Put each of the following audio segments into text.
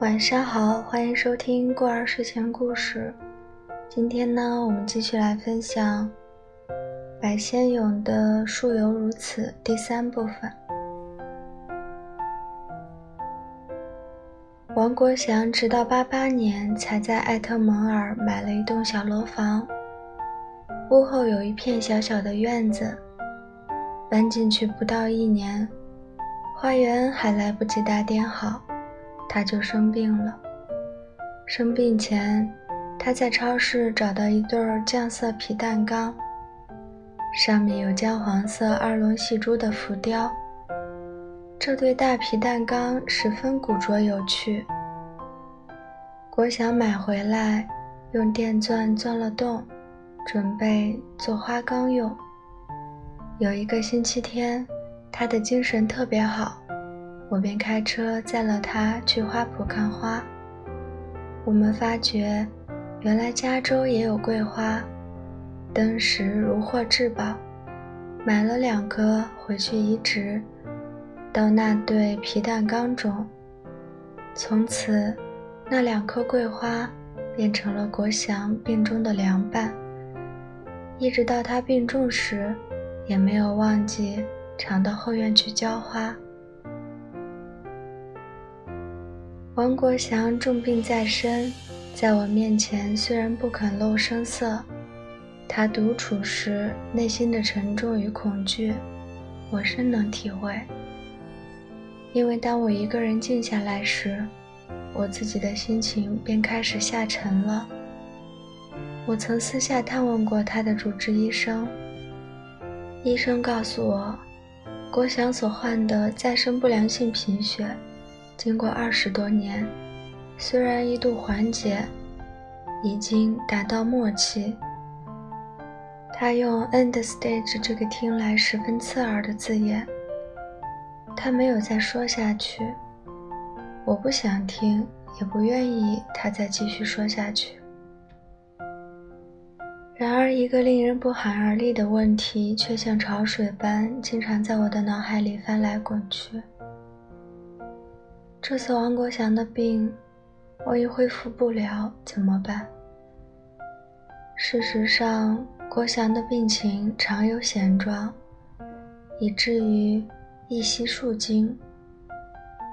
晚上好，欢迎收听过儿睡前故事。今天呢，我们继续来分享白先勇的《树犹如此》第三部分。王国祥直到八八年才在艾特蒙尔买了一栋小楼房，屋后有一片小小的院子。搬进去不到一年，花园还来不及打点好。他就生病了。生病前，他在超市找到一对酱色皮蛋缸，上面有姜黄色二龙戏珠的浮雕。这对大皮蛋缸十分古拙有趣。国祥买回来，用电钻钻了洞，准备做花缸用。有一个星期天，他的精神特别好。我便开车载了他去花圃看花。我们发觉，原来加州也有桂花，登时如获至宝，买了两棵回去移植到那对皮蛋缸中。从此，那两棵桂花变成了国祥病中的凉伴，一直到他病重时，也没有忘记常到后院去浇花。王国祥重病在身，在我面前虽然不肯露声色，他独处时内心的沉重与恐惧，我深能体会。因为当我一个人静下来时，我自己的心情便开始下沉了。我曾私下探问过他的主治医生，医生告诉我，国祥所患的再生不良性贫血。经过二十多年，虽然一度缓解，已经达到末期。他用 “end stage” 这个听来十分刺耳的字眼。他没有再说下去，我不想听，也不愿意他再继续说下去。然而，一个令人不寒而栗的问题却像潮水般经常在我的脑海里翻来滚去。这次王国祥的病，万一恢复不了怎么办？事实上，国祥的病情常有险状，以至于一夕数惊。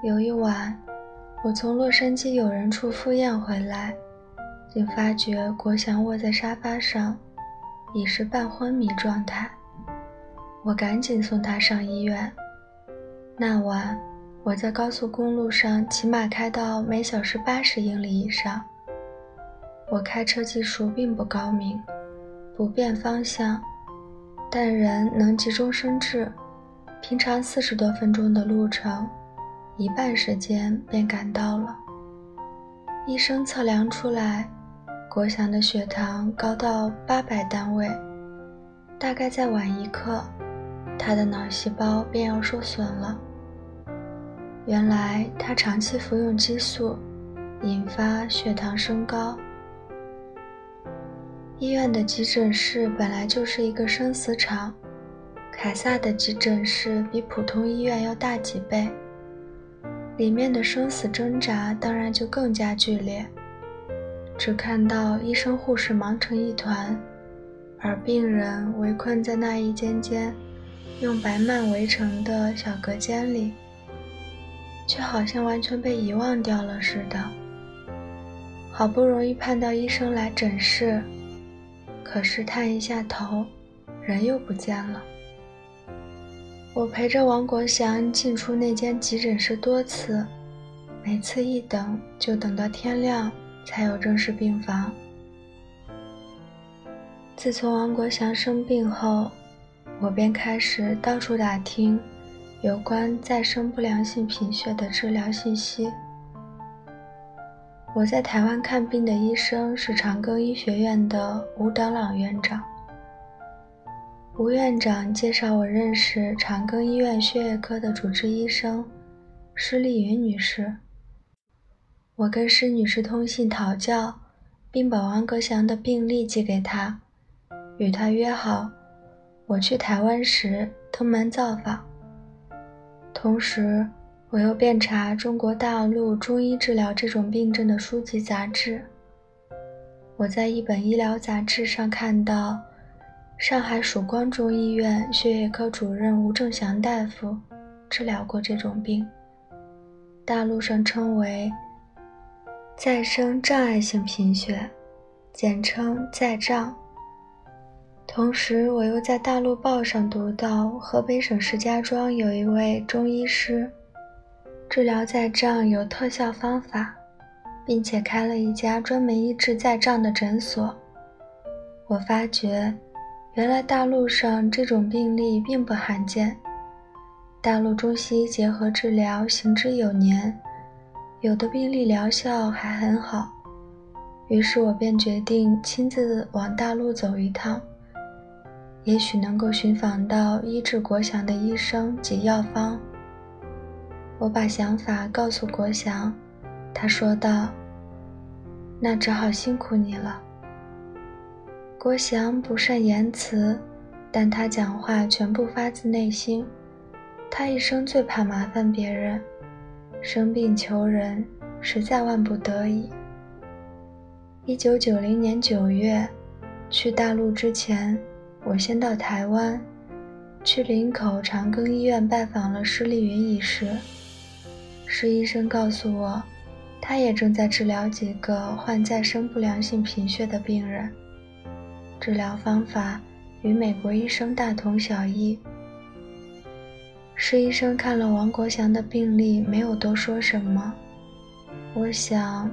有一晚，我从洛杉矶友人处赴宴回来，竟发觉国祥卧在沙发上，已是半昏迷状态。我赶紧送他上医院。那晚。我在高速公路上骑马开到每小时八十英里以上。我开车技术并不高明，不变方向，但人能急中生智。平常四十多分钟的路程，一半时间便赶到了。医生测量出来，国祥的血糖高到八百单位，大概再晚一刻，他的脑细胞便要受损了。原来他长期服用激素，引发血糖升高。医院的急诊室本来就是一个生死场，凯撒的急诊室比普通医院要大几倍，里面的生死挣扎当然就更加剧烈。只看到医生护士忙成一团，而病人围困在那一间间用白幔围成的小隔间里。却好像完全被遗忘掉了似的。好不容易盼到医生来诊室，可是探一下头，人又不见了。我陪着王国祥进出那间急诊室多次，每次一等就等到天亮才有正式病房。自从王国祥生病后，我便开始到处打听。有关再生不良性贫血的治疗信息。我在台湾看病的医生是长庚医学院的吴德朗院长。吴院长介绍我认识长庚医院血液科的主治医生施丽云女士。我跟施女士通信讨教，并把王格祥的病历寄给她，与她约好。我去台湾时登门造访，同时我又遍查中国大陆中医治疗这种病症的书籍杂志。我在一本医疗杂志上看到，上海曙光中医院血液科主任吴正祥大夫治疗过这种病，大陆上称为再生障碍性贫血，简称再障。同时，我又在大陆报上读到，河北省石家庄有一位中医师，治疗在障有特效方法，并且开了一家专门医治在障的诊所。我发觉，原来大陆上这种病例并不罕见，大陆中西医结合治疗行之有年，有的病例疗效还很好。于是我便决定亲自往大陆走一趟。也许能够寻访到医治国祥的医生及药方。我把想法告诉国祥，他说道：“那只好辛苦你了。”国祥不善言辞，但他讲话全部发自内心。他一生最怕麻烦别人，生病求人实在万不得已。一九九零年九月，去大陆之前。我先到台湾，去林口长庚医院拜访了施丽云医师。施医生告诉我，他也正在治疗几个患再生不良性贫血的病人，治疗方法与美国医生大同小异。施医生看了王国祥的病历，没有多说什么。我想，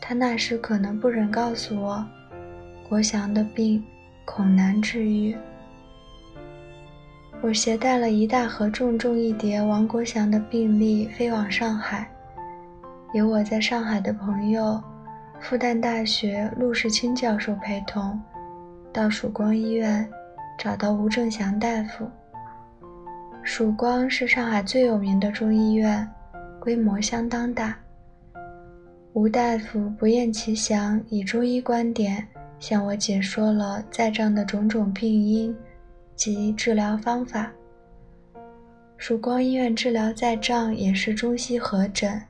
他那时可能不忍告诉我，国祥的病。恐难治愈。我携带了一大盒重重一叠王国祥的病历飞往上海，有我在上海的朋友，复旦大学陆世清教授陪同，到曙光医院找到吴正祥大夫。曙光是上海最有名的中医院，规模相当大。吴大夫不厌其详，以中医观点。向我解说了在障的种种病因及治疗方法。曙光医院治疗在障也是中西合诊，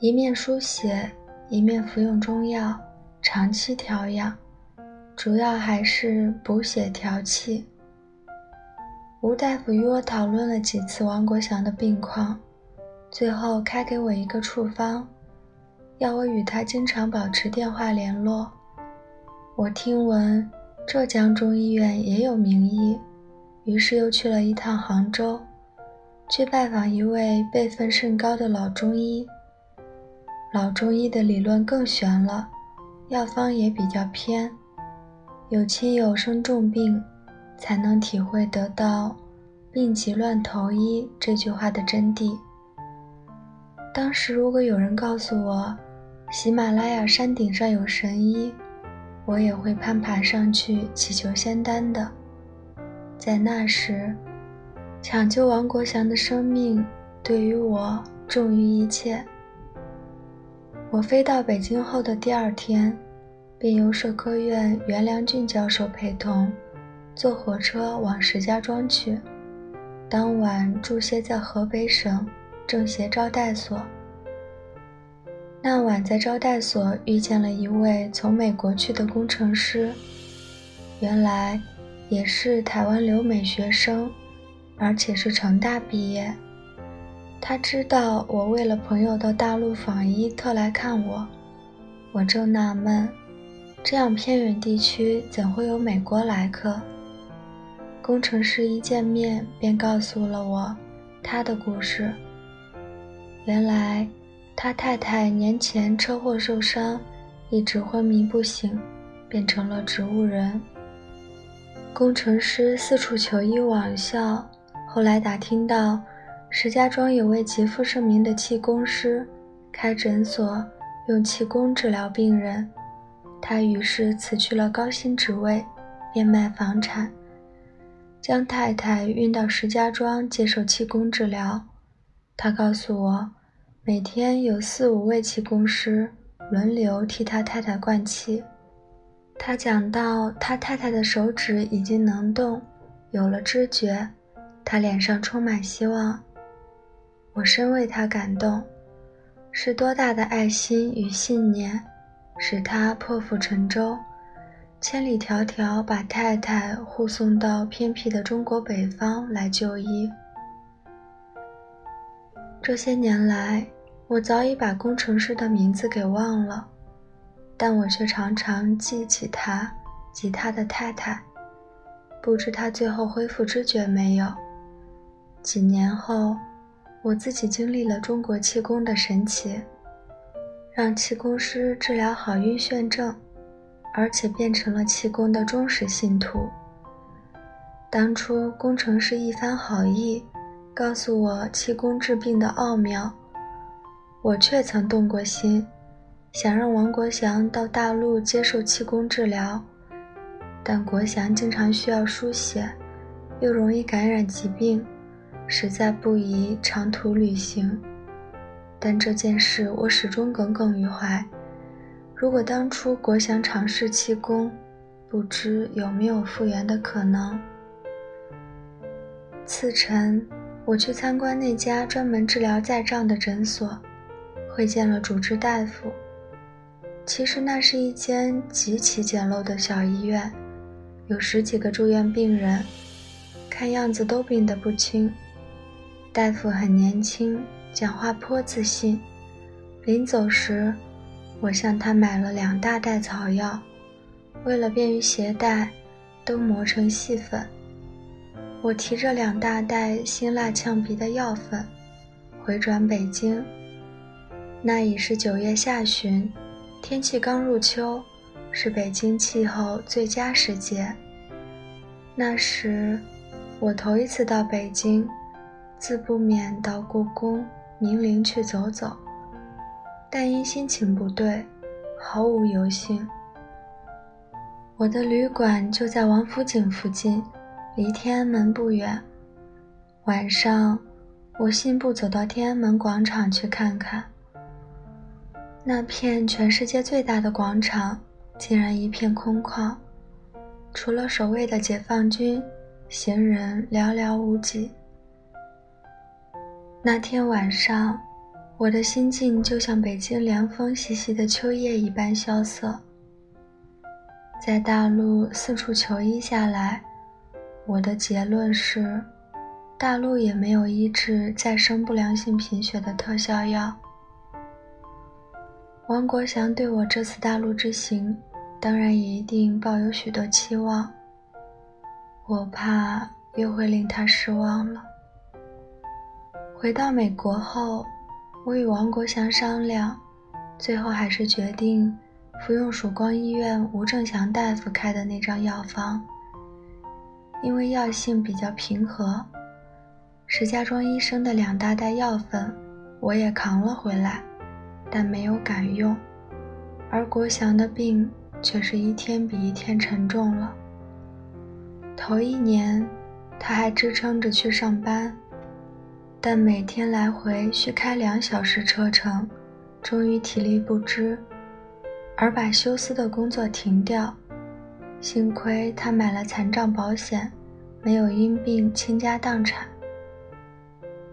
一面输血，一面服用中药，长期调养，主要还是补血调气。吴大夫与我讨论了几次王国祥的病况，最后开给我一个处方，要我与他经常保持电话联络。我听闻浙江中医院也有名医，于是又去了一趟杭州，去拜访一位辈分甚高的老中医。老中医的理论更玄了，药方也比较偏，有亲友生重病，才能体会得到“病急乱投医”这句话的真谛。当时如果有人告诉我，喜马拉雅山顶上有神医，我也会攀爬上去祈求仙丹的。在那时，抢救王国祥的生命对于我重于一切。我飞到北京后的第二天，便由社科院袁良俊教授陪同，坐火车往石家庄去。当晚住歇在河北省政协招待所。那晚在招待所遇见了一位从美国去的工程师，原来也是台湾留美学生，而且是成大毕业。他知道我为了朋友到大陆访医，特来看我。我正纳闷，这样偏远地区怎会有美国来客？工程师一见面便告诉了我他的故事。原来。他太太年前车祸受伤，一直昏迷不醒，变成了植物人。工程师四处求医网效，后来打听到石家庄有位极负盛名的气功师，开诊所用气功治疗病人。他于是辞去了高薪职位，变卖房产，将太太运到石家庄接受气功治疗。他告诉我。每天有四五位气功师轮流替他太太灌气。他讲到，他太太的手指已经能动，有了知觉，他脸上充满希望。我深为他感动，是多大的爱心与信念，使他破釜沉舟，千里迢迢把太太护送到偏僻的中国北方来就医。这些年来，我早已把工程师的名字给忘了，但我却常常记起他及他的太太。不知他最后恢复知觉没有？几年后，我自己经历了中国气功的神奇，让气功师治疗好晕眩症，而且变成了气功的忠实信徒。当初工程师一番好意，告诉我气功治病的奥妙，我却曾动过心，想让王国祥到大陆接受气功治疗。但国祥经常需要输血，又容易感染疾病，实在不宜长途旅行。但这件事我始终耿耿于怀。如果当初国祥尝试气功，不知有没有复原的可能。次晨，我去参观那家专门治疗在障的诊所，会见了主治大夫。其实那是一间极其简陋的小医院。有十几个住院病人，看样子都病得不轻。大夫很年轻，讲话颇自信。临走时，我向他买了两大袋草药，为了便于携带，都磨成细粉。我提着两大袋辛辣呛鼻的药粉，回转北京。那已是九月下旬，天气刚入秋。是北京气候最佳时节。那时，我头一次到北京，自不免到故宫、明陵去走走，但因心情不对，毫无游兴。我的旅馆就在王府井附近，离天安门不远。晚上，我信步走到天安门广场去看看。那片全世界最大的广场。竟然一片空旷，除了守卫的解放军，行人寥寥无几。那天晚上，我的心境就像北京凉风习习的秋夜一般萧瑟。在大陆四处求医下来，我的结论是，大陆也没有医治再生不良性贫血的特效药。王国祥对我这次大陆之行。当然也一定抱有许多期望，我怕又会令他失望了。回到美国后，我与王国祥商量，最后还是决定服用曙光医院吴正祥大夫开的那张药方，因为药性比较平和。石家庄医生的两大袋药粉，我也扛了回来，但没有敢用，而国祥的病。却是一天比一天沉重了。头一年，他还支撑着去上班，但每天来回需开两小时车程，终于体力不支，而把休斯的工作停掉。幸亏他买了残障保险，没有因病倾家荡产。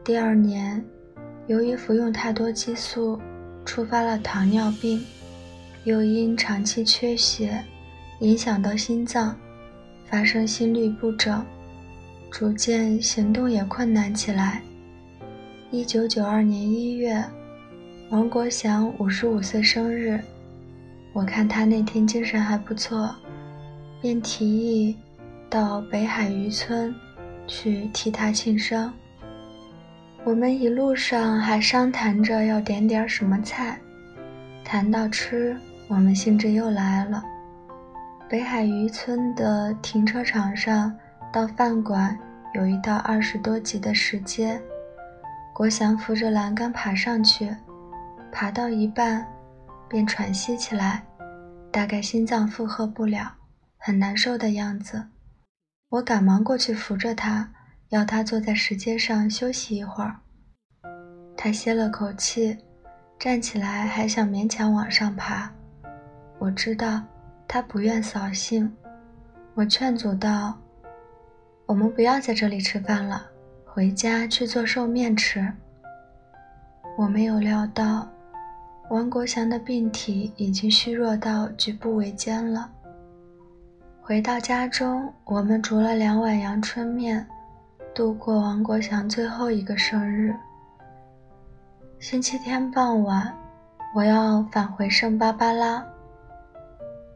第二年，由于服用太多激素，触发了糖尿病。又因长期缺血，影响到心脏，发生心律不整，逐渐行动也困难起来。一九九二年一月，王国祥五十五岁生日，我看他那天精神还不错，便提议到北海渔村去替他庆生。我们一路上还商谈着要点点什么菜，谈到吃。我们兴致又来了。北海渔村的停车场上到饭馆有一道二十多级的石阶，国祥扶着栏杆爬上去，爬到一半便喘息起来，大概心脏负荷不了，很难受的样子。我赶忙过去扶着他，要他坐在石阶上休息一会儿。他歇了口气，站起来还想勉强往上爬。我知道他不愿扫兴，我劝阻道：“我们不要在这里吃饭了，回家去做寿面吃。”我没有料到，王国祥的病体已经虚弱到举步维艰了。回到家中，我们煮了两碗阳春面，度过王国祥最后一个生日。星期天傍晚，我要返回圣巴巴拉。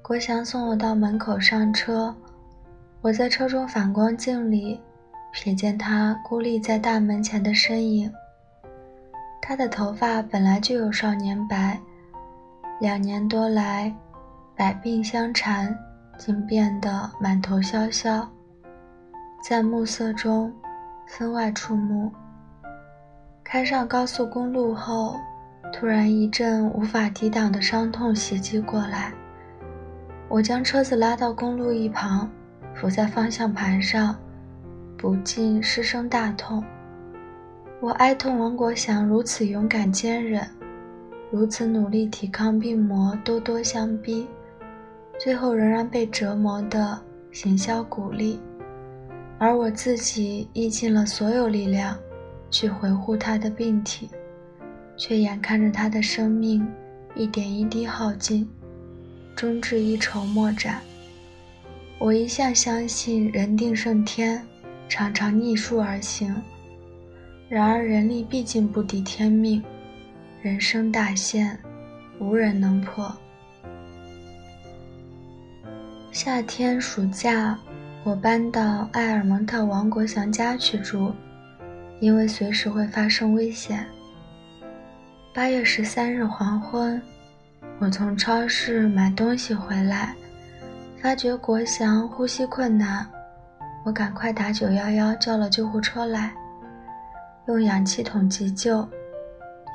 国祥送我到门口上车，我在车中反光镜里瞥见他孤立在大门前的身影。他的头发本来就有少年白，两年多来，百病相缠，竟变得满头萧萧，在暮色中分外触目。开上高速公路后，突然一阵无法抵挡的伤痛袭击过来，我将车子拉到公路一旁，伏在方向盘上，不禁失声大痛。我哀痛王国祥如此勇敢坚韧，如此努力抵抗病魔咄咄相逼，最后仍然被折磨得形销骨立，而我自己亦尽了所有力量去维护他的病体，却眼看着他的生命一点一滴耗尽，终至一筹莫展。我一向相信人定胜天，常常逆数而行。然而人力毕竟不敌天命，人生大限，无人能破。夏天暑假，我搬到埃尔蒙特王国祥家去住，因为随时会发生危险。八月十三日黄昏，我从超市买东西回来，发觉国祥呼吸困难，我赶快打九幺幺叫了救护车来。用氧气筒急救，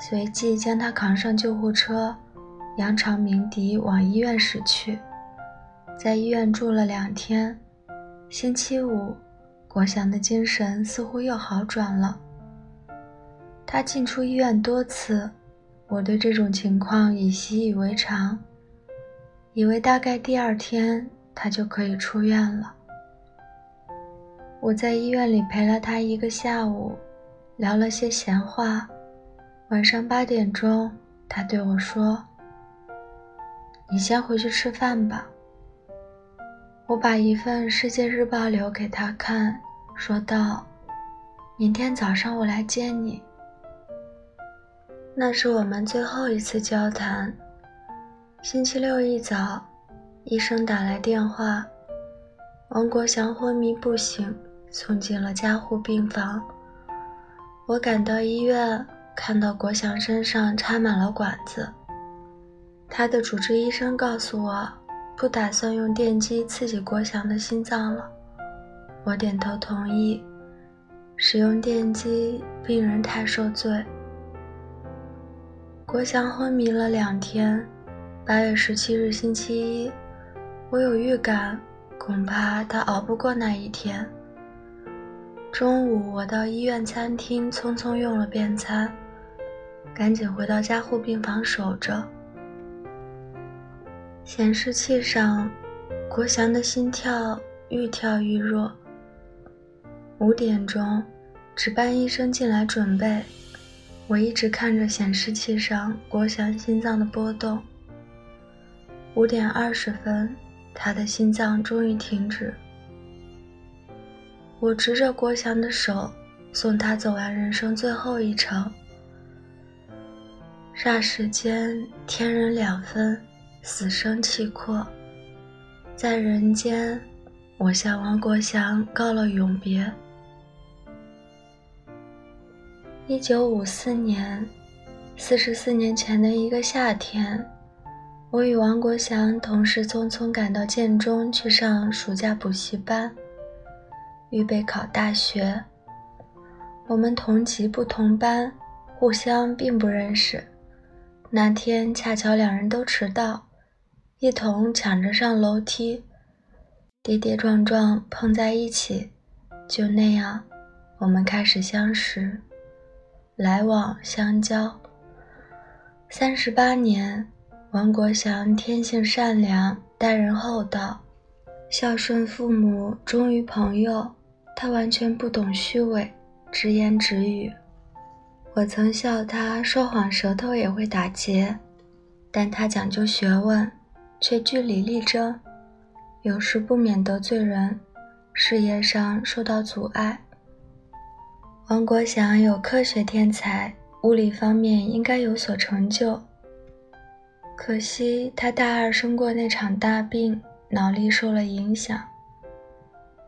随即将他扛上救护车，扬长鸣笛往医院驶去。在医院住了两天，星期五，国祥的精神似乎又好转了。他进出医院多次，我对这种情况已习以为常，以为大概第二天他就可以出院了。我在医院里陪了他一个下午。聊了些闲话，晚上八点钟，他对我说：“你先回去吃饭吧。”我把一份《世界日报》留给他看，说道：“明天早上我来接你。”那是我们最后一次交谈。星期六一早，医生打来电话，王国祥昏迷不醒，送进了加护病房。我赶到医院，看到国祥身上插满了管子。他的主治医生告诉我，不打算用电击刺激国祥的心脏了。我点头同意。使用电击，病人太受罪。国祥昏迷了两天。八月十七日星期一，我有预感，恐怕他熬不过那一天。中午，我到医院餐厅匆匆用了便餐，赶紧回到加护病房守着。显示器上，国祥的心跳愈跳愈弱。五点钟，值班医生进来准备，我一直看着显示器上国祥心脏的波动。五点二十分，他的心脏终于停止。我执着国祥的手，送他走完人生最后一程。霎时间，天人两分，死生契阔。在人间，我向王国祥告了永别。一九五四年，四十四年前的一个夏天，我与王国祥同时匆匆赶到建中去上暑假补习班。预备考大学，我们同级不同班，互相并不认识。那天恰巧两人都迟到，一同抢着上楼梯，跌跌撞撞碰在一起，就那样，我们开始相识，来往相交。三十八年，王国祥天性善良，待人厚道，孝顺父母，忠于朋友。他完全不懂虚伪，直言直语。我曾笑他说谎舌头也会打结，但他讲究学问，却据理力争，有时不免得罪人，事业上受到阻碍。王国祥有科学天才，物理方面应该有所成就。可惜他大二生过那场大病，脑力受了影响。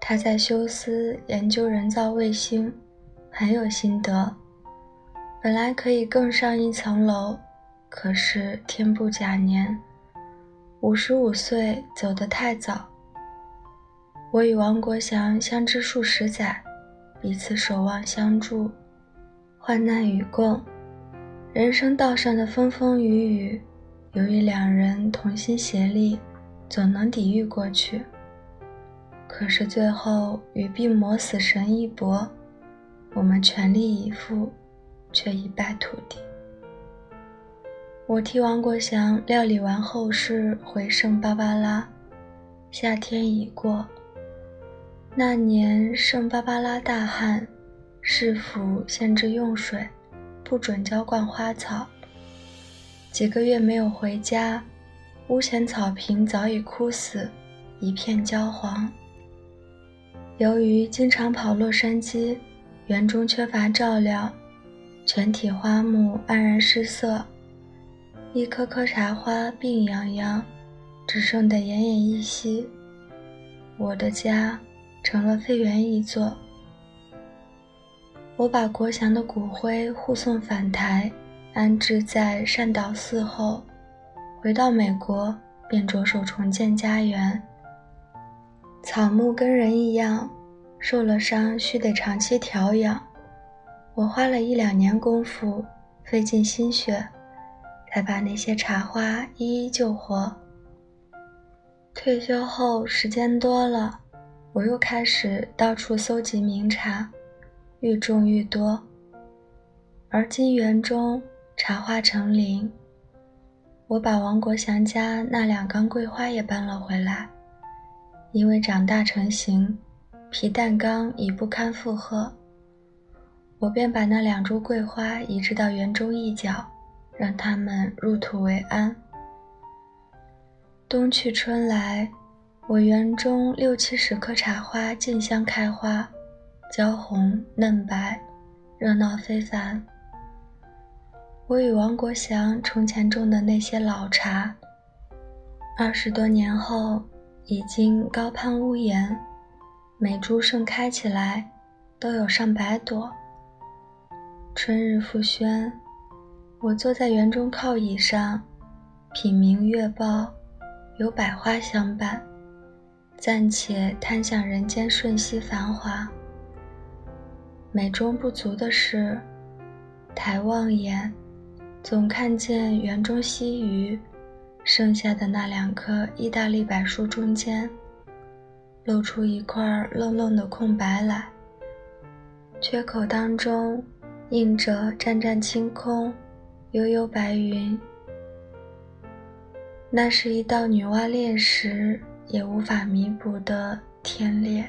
他在休斯研究人造卫星，很有心得。本来可以更上一层楼，可是天不假年，五十五岁走得太早。我与王国祥相知数十载。彼此守望相助，患难与共，人生道上的风风雨雨，由于两人同心协力，总能抵御过去。可是最后与病魔死神一搏，我们全力以赴，却一败涂地。我替王国祥料理完后事，回圣巴巴拉。夏天已过。那年圣巴巴拉大旱，市府限制用水，不准浇灌花草。几个月没有回家，屋前草坪早已枯死，一片焦黄。由于经常跑洛杉矶，园中缺乏照料，全体花木黯然失色，一棵棵茶花病殃殃，只剩得奄奄一息。我的家。成了废园一座。我把国祥的骨灰护送返台，安置在善导寺后，回到美国便着手重建家园。草木跟人一样，受了伤需得长期调养。我花了一两年功夫，费尽心血，才把那些茶花一一救活。退休后时间多了。我又开始到处搜集名茶，愈种愈多。而今园中茶花成林，我把王国祥家那两缸桂花也搬了回来，因为长大成型，皮蛋缸已不堪负荷，我便把那两株桂花移植到园中一角，让它们入土为安。冬去春来。我园中六七十棵茶花竞相开花，娇红嫩白，热闹非凡。我与王国祥从前种的那些老茶，二十多年后已经高攀屋檐，每株盛开起来都有上百朵。春日复轩，我坐在园中靠椅上，品茗月报，有百花相伴。暂且贪享人间瞬息繁华，美中不足的是，抬望眼，总看见园中溪鱼剩下的那两棵意大利柏树中间，露出一块愣愣的空白来。缺口当中映着湛湛青空，悠悠白云。那是一道女娲炼石。也无法弥补的天裂。